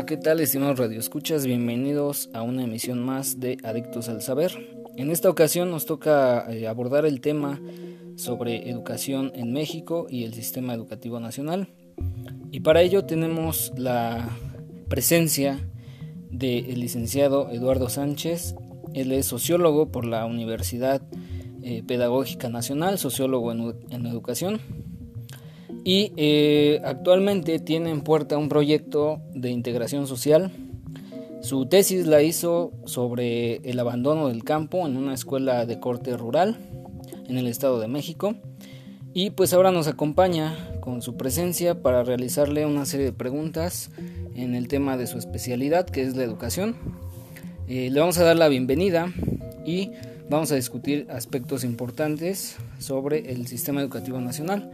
Hola, ¿qué tal, estimados radioescuchas? Bienvenidos a una emisión más de Adictos al Saber. En esta ocasión nos toca eh, abordar el tema sobre educación en México y el sistema educativo nacional. Y para ello tenemos la presencia del licenciado Eduardo Sánchez. Él es sociólogo por la Universidad eh, Pedagógica Nacional, sociólogo en educación y eh, actualmente tiene en puerta un proyecto de integración social. Su tesis la hizo sobre el abandono del campo en una escuela de corte rural en el Estado de México. Y pues ahora nos acompaña con su presencia para realizarle una serie de preguntas en el tema de su especialidad, que es la educación. Eh, le vamos a dar la bienvenida y vamos a discutir aspectos importantes sobre el sistema educativo nacional.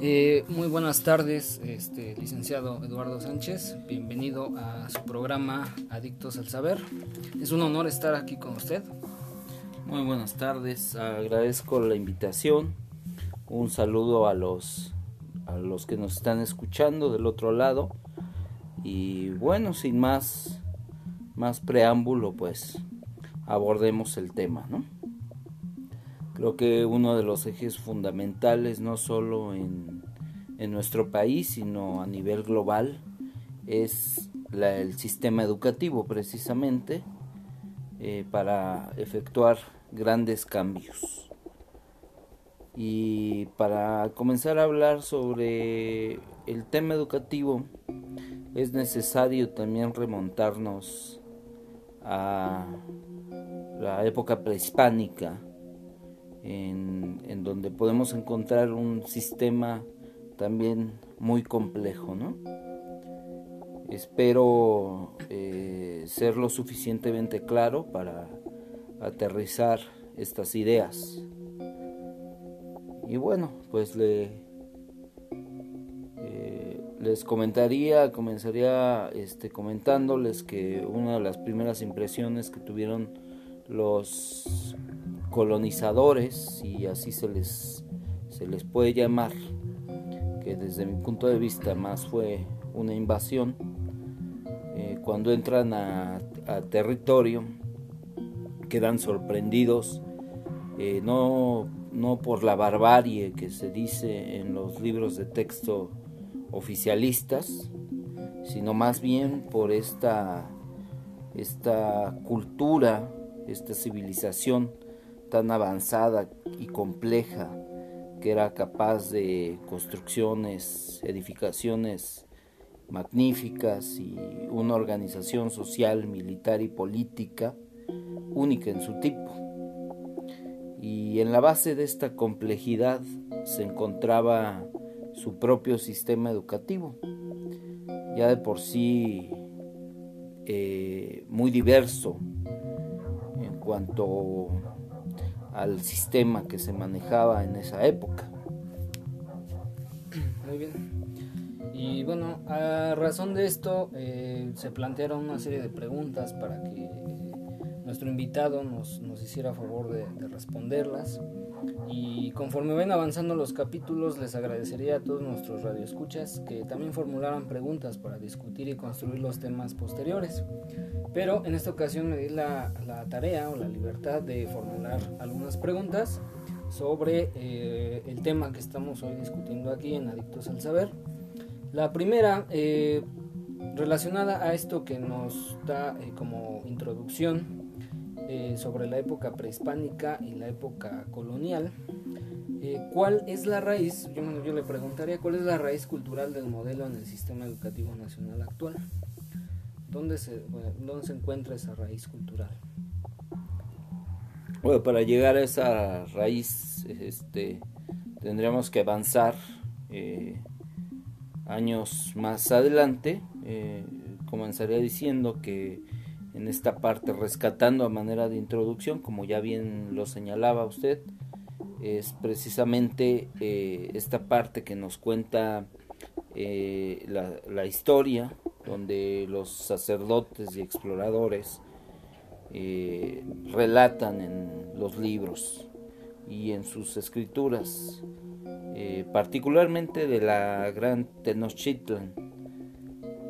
Eh, muy buenas tardes, este, licenciado Eduardo Sánchez. Bienvenido a su programa Adictos al Saber. Es un honor estar aquí con usted. Muy buenas tardes, agradezco la invitación. Un saludo a los, a los que nos están escuchando del otro lado. Y bueno, sin más, más preámbulo, pues abordemos el tema, ¿no? Creo que uno de los ejes fundamentales, no solo en, nuestro país, sino a nivel global, es el sistema educativo precisamente eh, para efectuar grandes cambios. Y para comenzar a hablar sobre el tema educativo, es necesario también remontarnos a la época prehispánica, en, donde podemos encontrar un sistema también muy complejo, ¿no? Espero eh, ser lo suficientemente claro para aterrizar estas ideas. Y bueno, pues le, eh, les comentaría, comenzaría este, comentándoles que una de las primeras impresiones que tuvieron los colonizadores, si así se les, se les puede llamar, que desde mi punto de vista más fue una invasión, eh, cuando entran a, territorio quedan sorprendidos, eh, no, no por la barbarie que se dice en los libros de texto oficialistas, sino más bien por esta, esta cultura, esta civilización tan avanzada y compleja que era capaz de construcciones, edificaciones magníficas y una organización social, militar y política única en su tipo. Y en la base de esta complejidad se encontraba su propio sistema educativo, ya de por sí eh, muy diverso en cuanto al sistema que se manejaba en esa época. Muy bien. Y bueno, a razón de esto eh, se plantearon una serie de preguntas para que nuestro invitado nos, nos hiciera favor de, de, responderlas. Y conforme ven avanzando los capítulos, les agradecería a todos nuestros radioescuchas que también formularan preguntas para discutir y construir los temas posteriores. Pero en esta ocasión me di la, tarea o la libertad de formular algunas preguntas sobre eh, el tema que estamos hoy discutiendo aquí en Adictos al Saber. La primera, eh, relacionada a esto que nos da eh, como introducción sobre la época prehispánica y la época colonial, ¿cuál es la raíz? Yo, le preguntaría, ¿cuál es la raíz cultural del modelo en el sistema educativo nacional actual? ¿Dónde se, se encuentra esa raíz cultural? Bueno, para llegar a esa raíz este, tendríamos que avanzar eh, años más adelante. Eh, comenzaría diciendo que en esta parte, rescatando a manera de introducción, como ya bien lo señalaba usted, es precisamente eh, esta parte que nos cuenta la, la historia donde los sacerdotes y exploradores eh, relatan en los libros y en sus escrituras, eh, particularmente de la gran Tenochtitlan,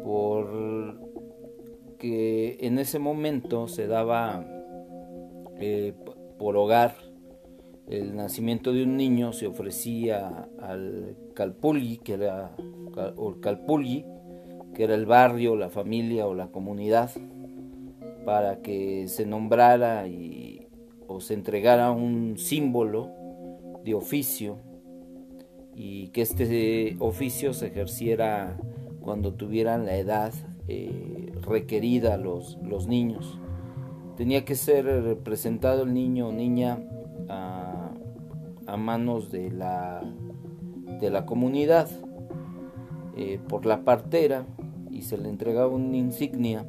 por que en ese momento se daba eh, por hogar el nacimiento de un niño, se ofrecía al Calpulli, que era, o Calpulli, que era el barrio, la familia o la comunidad, para que se nombrara y, o se entregara un símbolo de oficio y que este oficio se ejerciera cuando tuvieran la edad eh, requerida los, los niños. Tenía que ser representado el niño o niña a, a manos de la, de la comunidad eh, por la partera y se le entregaba una insignia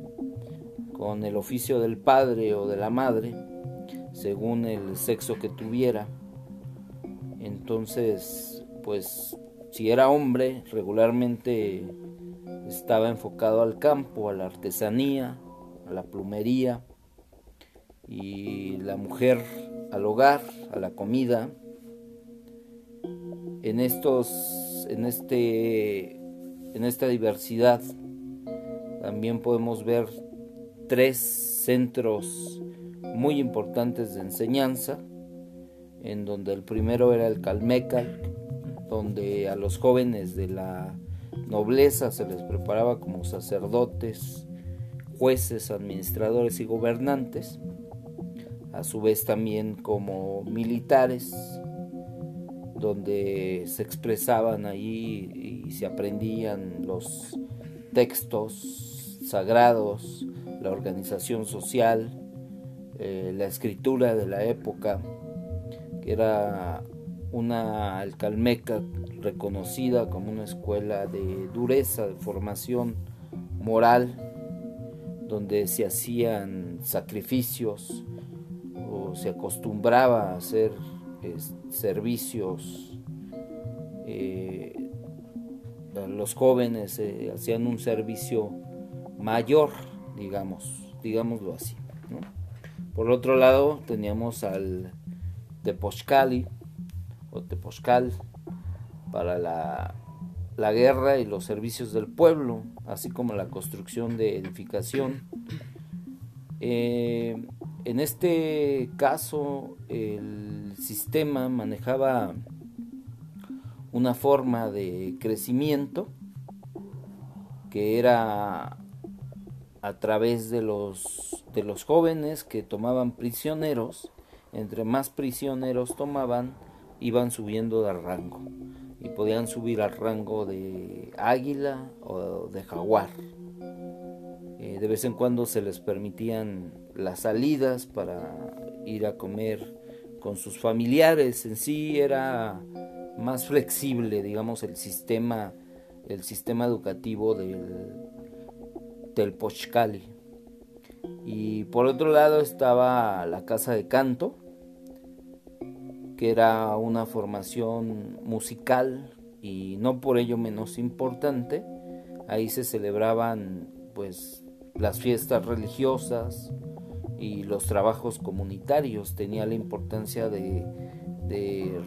con el oficio del padre o de la madre según el sexo que tuviera. Entonces pues si era hombre, regularmente estaba enfocado al campo, a la artesanía, a la plumería, y la mujer al hogar, a la comida. En estos, en este, en esta diversidad también podemos ver tres centros muy importantes de enseñanza, en donde el primero era el Calmecal, donde a los jóvenes de la nobleza se les preparaba como sacerdotes, jueces, administradores y gobernantes, a su vez también como militares, donde se expresaban ahí y se aprendían los textos sagrados, la organización social, eh, la escritura de la época, que era una alcalmeca reconocida como una escuela de dureza, de formación moral, donde se hacían sacrificios o se acostumbraba a hacer servicios. Eh, los jóvenes eh, hacían un servicio mayor, digamos, digámoslo así. Por otro lado, teníamos al de Pochcali, o para la, guerra y los servicios del pueblo, así como la construcción de edificación. Eh, en este caso, el sistema manejaba una forma de crecimiento que era a través de los, de los jóvenes que tomaban prisioneros, entre más prisioneros tomaban, iban subiendo de rango y podían subir al rango de águila o de jaguar. Eh, de vez en cuando se les permitían las salidas para ir a comer con sus familiares. En sí era más flexible, digamos, el sistema, el sistema educativo del, del Pochcali. Y por otro lado estaba la casa de canto, que era una formación musical y no por ello menos importante. Ahí se celebraban pues las fiestas religiosas y los trabajos comunitarios. Tenía la importancia de,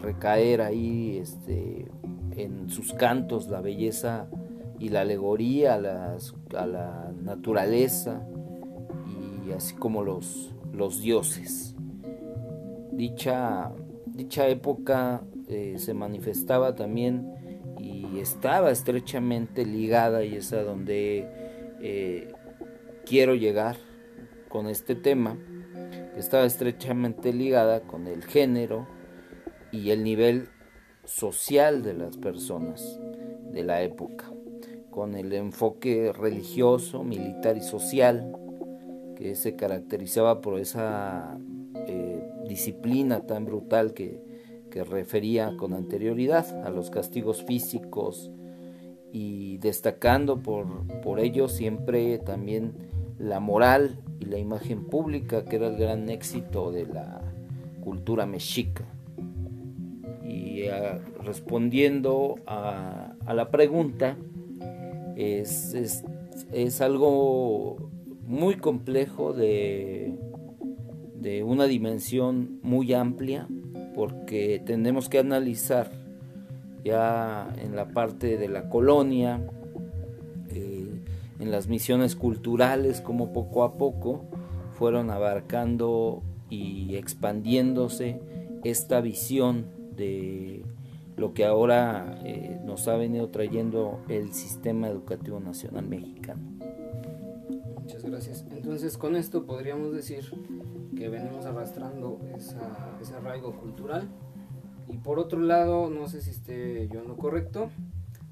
recaer ahí este, en sus cantos la belleza y la alegoría a, a la naturaleza y así como los, los dioses. Dicha dicha época eh, se manifestaba también y estaba estrechamente ligada y es a donde eh, quiero llegar con este tema, que estaba estrechamente ligada con el género y el nivel social de las personas de la época, con el enfoque religioso, militar y social que se caracterizaba por esa disciplina tan brutal que, refería con anterioridad a los castigos físicos y destacando por, por ello siempre también la moral y la imagen pública que era el gran éxito de la cultura mexica. Y ah, respondiendo a, la pregunta, es, es algo muy complejo de de una dimensión muy amplia porque tenemos que analizar ya en la parte de la colonia, eh, en las misiones culturales, como poco a poco fueron abarcando y expandiéndose esta visión de lo que ahora eh, nos ha venido trayendo el sistema educativo nacional mexicano. Muchas gracias. Entonces con esto podríamos decir que venimos arrastrando ese arraigo cultural y por otro lado, no sé si esté yo en lo correcto,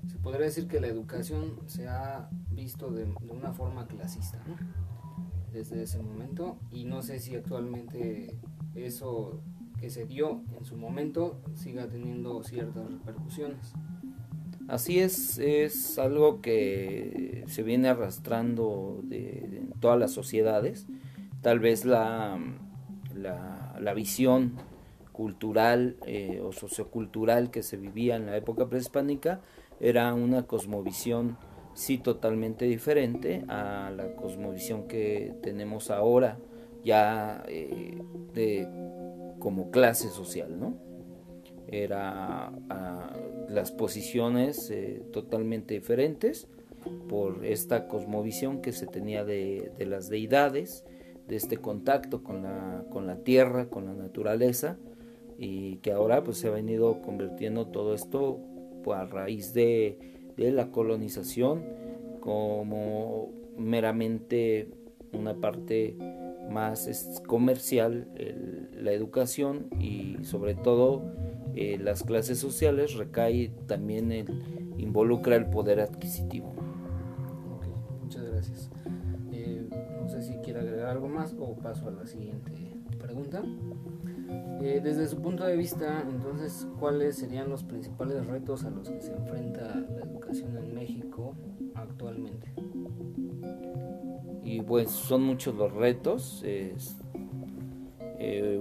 se podría decir que la educación se ha visto de, una forma clasista, ¿no? Desde ese momento y no sé si actualmente eso que se dio en su momento siga teniendo ciertas repercusiones. Así es, es algo que se viene arrastrando de, todas las sociedades. Tal vez la, la, visión cultural eh, o sociocultural que se vivía en la época prehispánica era una cosmovisión sí totalmente diferente a la cosmovisión que tenemos ahora ya eh, de como clase social, ¿no? Era ah, las posiciones eh, totalmente diferentes por esta cosmovisión que se tenía de, las deidades, de este contacto con la, con la tierra, con la naturaleza, y que ahora pues se ha venido convirtiendo todo esto pues, a raíz de, de la colonización como meramente una parte más es comercial la educación y sobre todo eh, las clases sociales recae también el, involucra el poder adquisitivo. O paso a la siguiente pregunta. Eh, desde su punto de vista, entonces, ¿cuáles serían los principales retos a los que se enfrenta la educación en México actualmente? y pues son muchos los retos. Eh,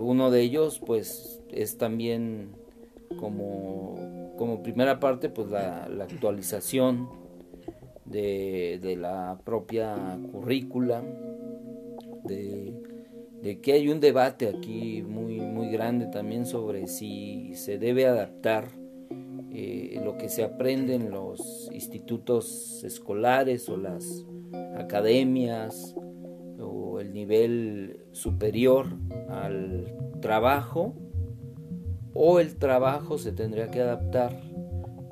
uno de ellos pues es también como, como primera parte pues la, actualización de, la propia currícula, de, que hay un debate aquí muy, muy grande también sobre si se debe adaptar eh, lo que se aprende en los institutos escolares o las academias o el nivel superior al trabajo o el trabajo se tendría que adaptar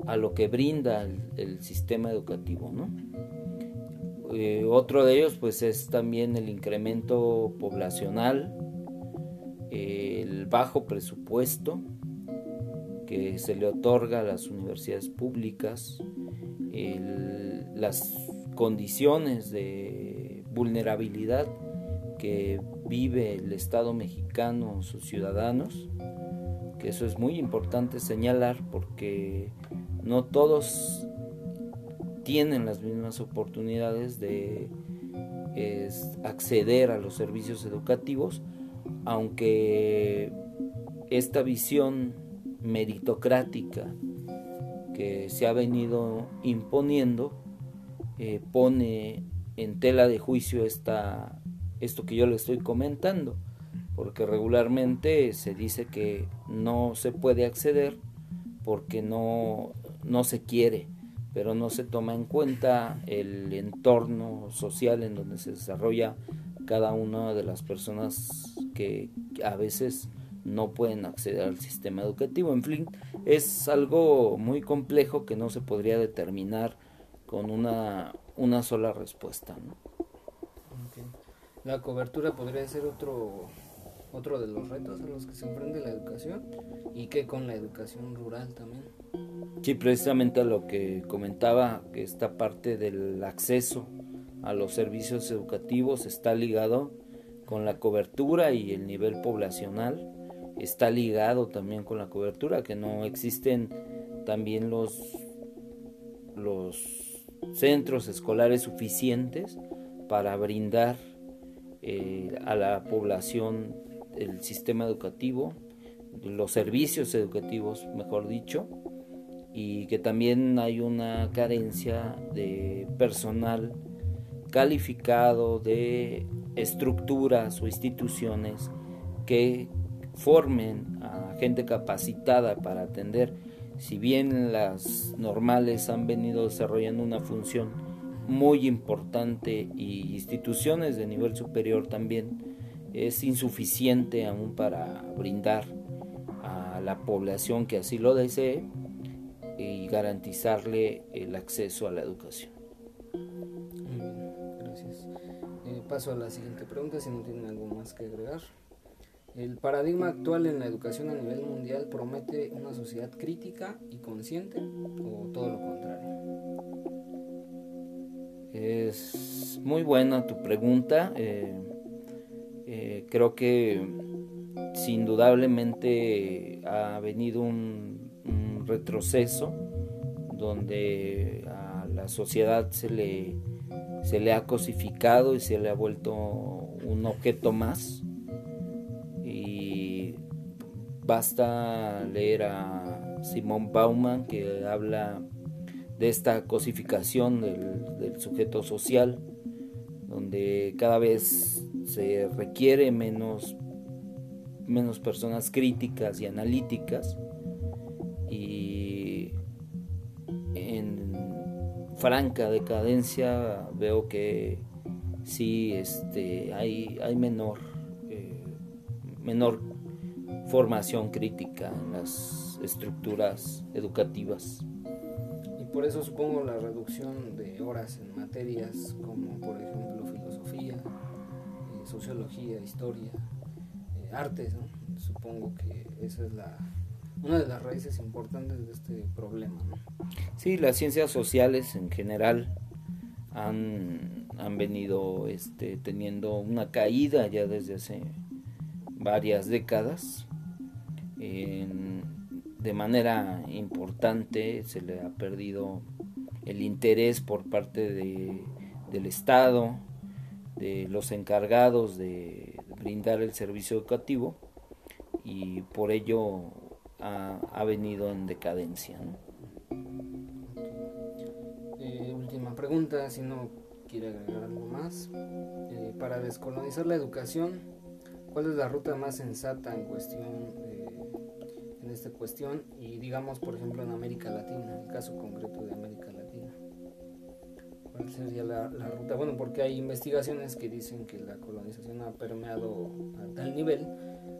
a lo que brinda el, sistema educativo, ¿no? Eh, otro de ellos pues es también el incremento poblacional, el bajo presupuesto que se le otorga a las universidades públicas, las condiciones de vulnerabilidad que vive el Estado mexicano, sus ciudadanos, que eso es muy importante señalar porque no todos tienen las mismas oportunidades de acceder a los servicios educativos, aunque esta visión meritocrática que se ha venido imponiendo eh, pone en tela de juicio esta, esto que yo le estoy comentando, porque regularmente se dice que no se puede acceder porque no, no se quiere, pero no se toma en cuenta el entorno social en donde se desarrolla cada una de las personas que a veces no pueden acceder al sistema educativo. En fin, es algo muy complejo que no se podría determinar con una, una sola respuesta. La cobertura podría ser otro, otro de los retos a los que se enfrenta la educación y que con la educación rural también. Sí, precisamente a lo que comentaba, que esta parte del acceso a los servicios educativos está ligado con la cobertura y el nivel poblacional, está ligado también con la cobertura, que no existen también los, los centros escolares suficientes para brindar eh, a la población el sistema educativo, los servicios educativos, mejor dicho, y que también hay una carencia de personal calificado, de estructuras o instituciones que formen a gente capacitada para atender. Si bien las normales han venido desarrollando una función muy importante y instituciones de nivel superior también es insuficiente aún para brindar a la población que así lo desee y garantizarle el acceso a la educación. Muy bien, gracias. Eh, paso a la siguiente pregunta, si no tienen algo más que agregar. El paradigma actual en la educación a nivel mundial promete una sociedad crítica y consciente o todo lo contrario. Es muy buena tu pregunta. Eh, eh, creo que sin indudablemente ha venido un, retroceso donde a la sociedad se le, se le ha cosificado y se le ha vuelto un objeto más. Y basta leer a Simón Bauman que habla de esta cosificación del, sujeto social, donde cada vez se requiere menos, menos personas críticas y analíticas y en franca decadencia veo que sí este, hay, hay menor, eh, menor formación crítica en las estructuras educativas. Por eso supongo la reducción de horas en materias como por ejemplo filosofía, eh, sociología, historia, eh, artes, supongo que esa es la una de las raíces importantes de este problema. Sí, las ciencias sociales en general han, han venido este, teniendo una caída ya desde hace varias décadas. De manera importante se le ha perdido el interés por parte de, del Estado, de los encargados de brindar el servicio educativo y por ello ha, venido en decadencia. Eh, última pregunta, si no quiere agregar algo más. Eh, para descolonizar la educación, ¿cuál es la ruta más sensata en cuestión en esta cuestión y digamos por ejemplo en América Latina, el caso concreto de América Latina. ¿Cuál sería la, ruta? Bueno, porque hay investigaciones que dicen que la colonización ha permeado a tal nivel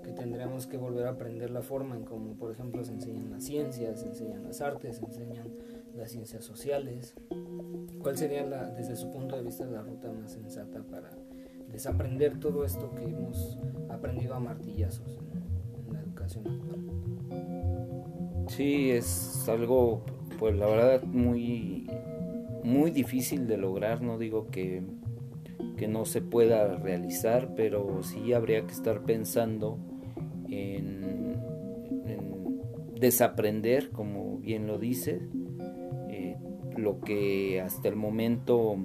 que tendríamos que volver a aprender la forma en cómo por ejemplo se enseñan las ciencias, se enseñan las artes, se enseñan las ciencias sociales. ¿Cuál sería la, desde su punto de vista la ruta más sensata para desaprender todo esto que hemos aprendido a martillazos en la educación actual? Sí, es algo, pues la verdad, muy, muy difícil de lograr. No digo que, que no se pueda realizar, pero sí habría que estar pensando en, desaprender, como bien lo dice, eh, lo que hasta el momento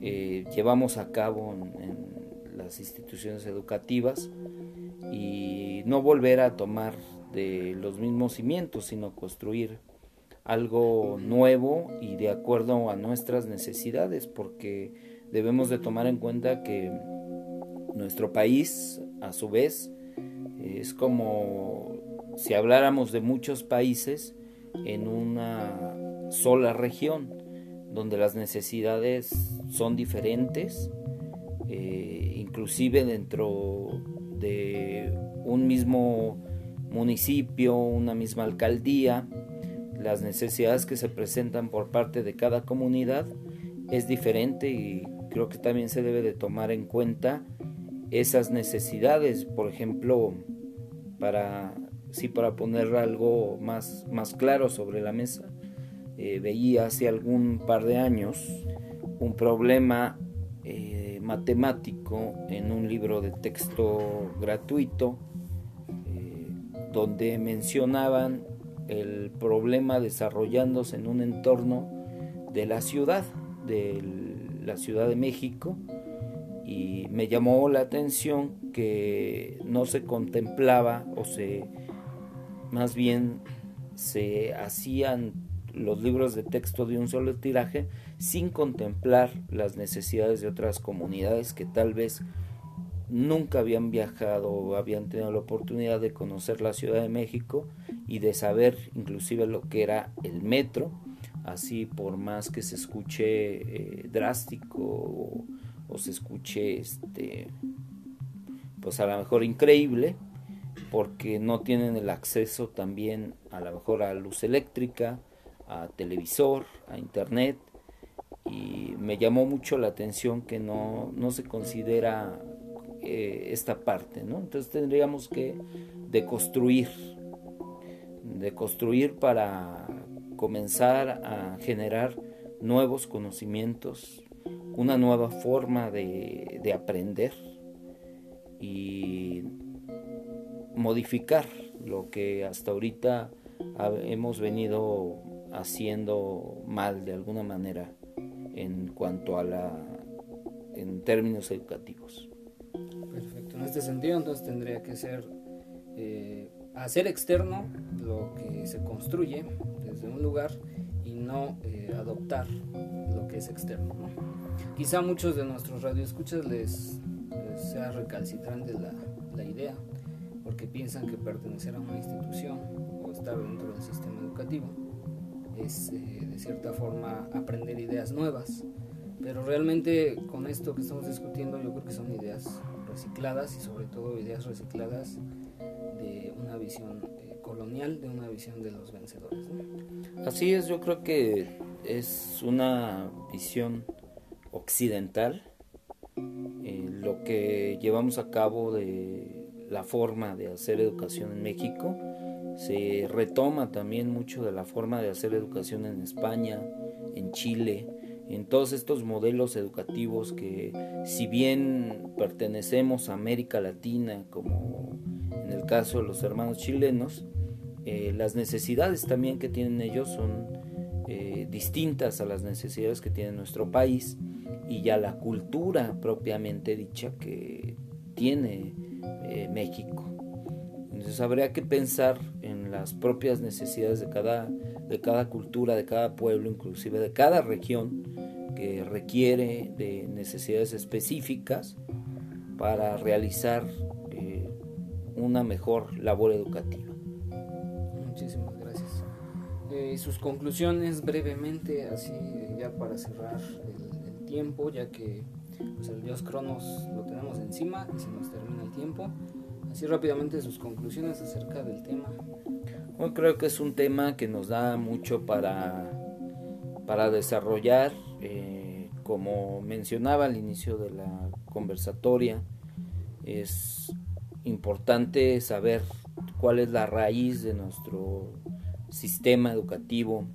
eh, llevamos a cabo en las instituciones educativas y no volver a tomar de los mismos cimientos, sino construir algo nuevo y de acuerdo a nuestras necesidades, porque debemos de tomar en cuenta que nuestro país, a su vez, es como si habláramos de muchos países en una sola región, donde las necesidades son diferentes, eh, inclusive dentro de un mismo municipio, una misma alcaldía, las necesidades que se presentan por parte de cada comunidad es diferente y creo que también se debe de tomar en cuenta esas necesidades, por ejemplo, para sí para poner algo más, más claro sobre la mesa, eh, veía hace algún par de años un problema eh, matemático en un libro de texto gratuito donde mencionaban el problema desarrollándose en un entorno de la ciudad, de la Ciudad de México, y me llamó la atención que no se contemplaba o se más bien se hacían los libros de texto de un solo tiraje sin contemplar las necesidades de otras comunidades que tal vez nunca habían viajado o habían tenido la oportunidad de conocer la Ciudad de México y de saber inclusive lo que era el metro así por más que se escuche eh, drástico o, o, se escuche este pues a lo mejor increíble porque no tienen el acceso también a lo mejor a luz eléctrica a televisor a internet y me llamó mucho la atención que no, no se considera eh, esta parte, ¿no? Entonces tendríamos que deconstruir, deconstruir para comenzar a generar nuevos conocimientos, una nueva forma de, de aprender y modificar lo que hasta ahorita hemos venido haciendo mal de alguna manera en cuanto a la en términos educativos. En este sentido, entonces tendría que ser eh, hacer externo lo que se construye desde un lugar y no eh, adoptar lo que es externo. Quizá a muchos de nuestros radioescuchas les, les sea recalcitrante la, la idea, porque piensan que pertenecer a una institución o estar dentro del sistema educativo es eh, de cierta forma aprender ideas nuevas. Pero realmente con esto que estamos discutiendo yo creo que son ideas recicladas y sobre todo ideas recicladas de una visión eh, colonial, de una visión de los vencedores. Así es, yo creo que es una visión occidental eh, lo que llevamos a cabo de la forma de hacer educación en México se retoma también mucho de la forma de hacer educación en España, en Chile, en todos estos modelos educativos que si bien pertenecemos a América Latina, como en el caso de los hermanos chilenos, eh, las necesidades también que tienen ellos son eh, distintas a las necesidades que tiene nuestro país y ya la cultura propiamente dicha que tiene eh, México. Entonces habría que pensar en las propias necesidades de cada, de cada cultura, de cada pueblo, inclusive de cada región que requiere de necesidades específicas para realizar eh, una mejor labor educativa. Muchísimas gracias. Eh, sus conclusiones brevemente, así ya para cerrar el, tiempo, ya que pues, el dios Cronos lo tenemos encima y se nos termina el tiempo. Así rápidamente sus conclusiones acerca del tema. Bueno, creo que es un tema que nos da mucho para, para desarrollar. Eh, como mencionaba al inicio de la conversatoria, es importante saber cuál es la raíz de nuestro sistema educativo,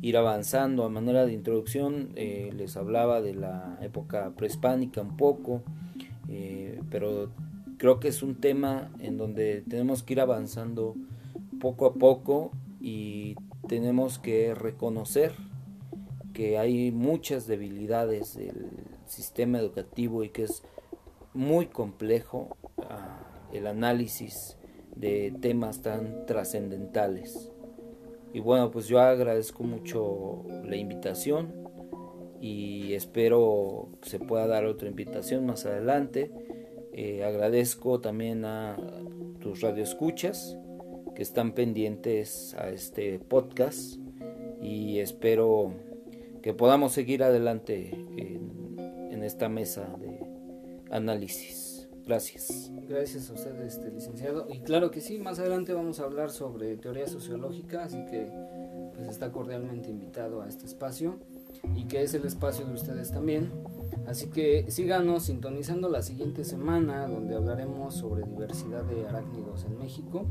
ir avanzando. A manera de introducción, eh, les hablaba de la época prehispánica un poco, eh, pero creo que es un tema en donde tenemos que ir avanzando poco a poco y tenemos que reconocer que hay muchas debilidades del sistema educativo y que es muy complejo ah, el análisis de temas tan trascendentales. Y bueno, pues yo agradezco mucho la invitación y espero que se pueda dar otra invitación más adelante eh, agradezco también a tus radioescuchas que están pendientes a este podcast y espero que podamos seguir adelante en, esta mesa de análisis. Gracias. Gracias a usted, este, licenciado. Y claro que sí, más adelante vamos a hablar sobre teoría sociológica, así que pues está cordialmente invitado a este espacio y que es el espacio de ustedes también. Así que síganos sintonizando la siguiente semana donde hablaremos sobre diversidad de arácnidos en México.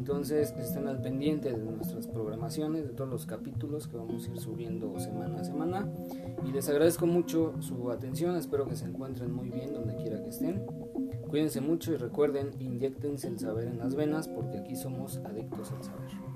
Entonces estén al pendiente de nuestras programaciones, de todos los capítulos que vamos a ir subiendo semana a semana. Y les agradezco mucho su atención, espero que se encuentren muy bien donde quiera que estén. Cuídense mucho y recuerden, inyectense el saber en las venas porque aquí somos adictos al saber.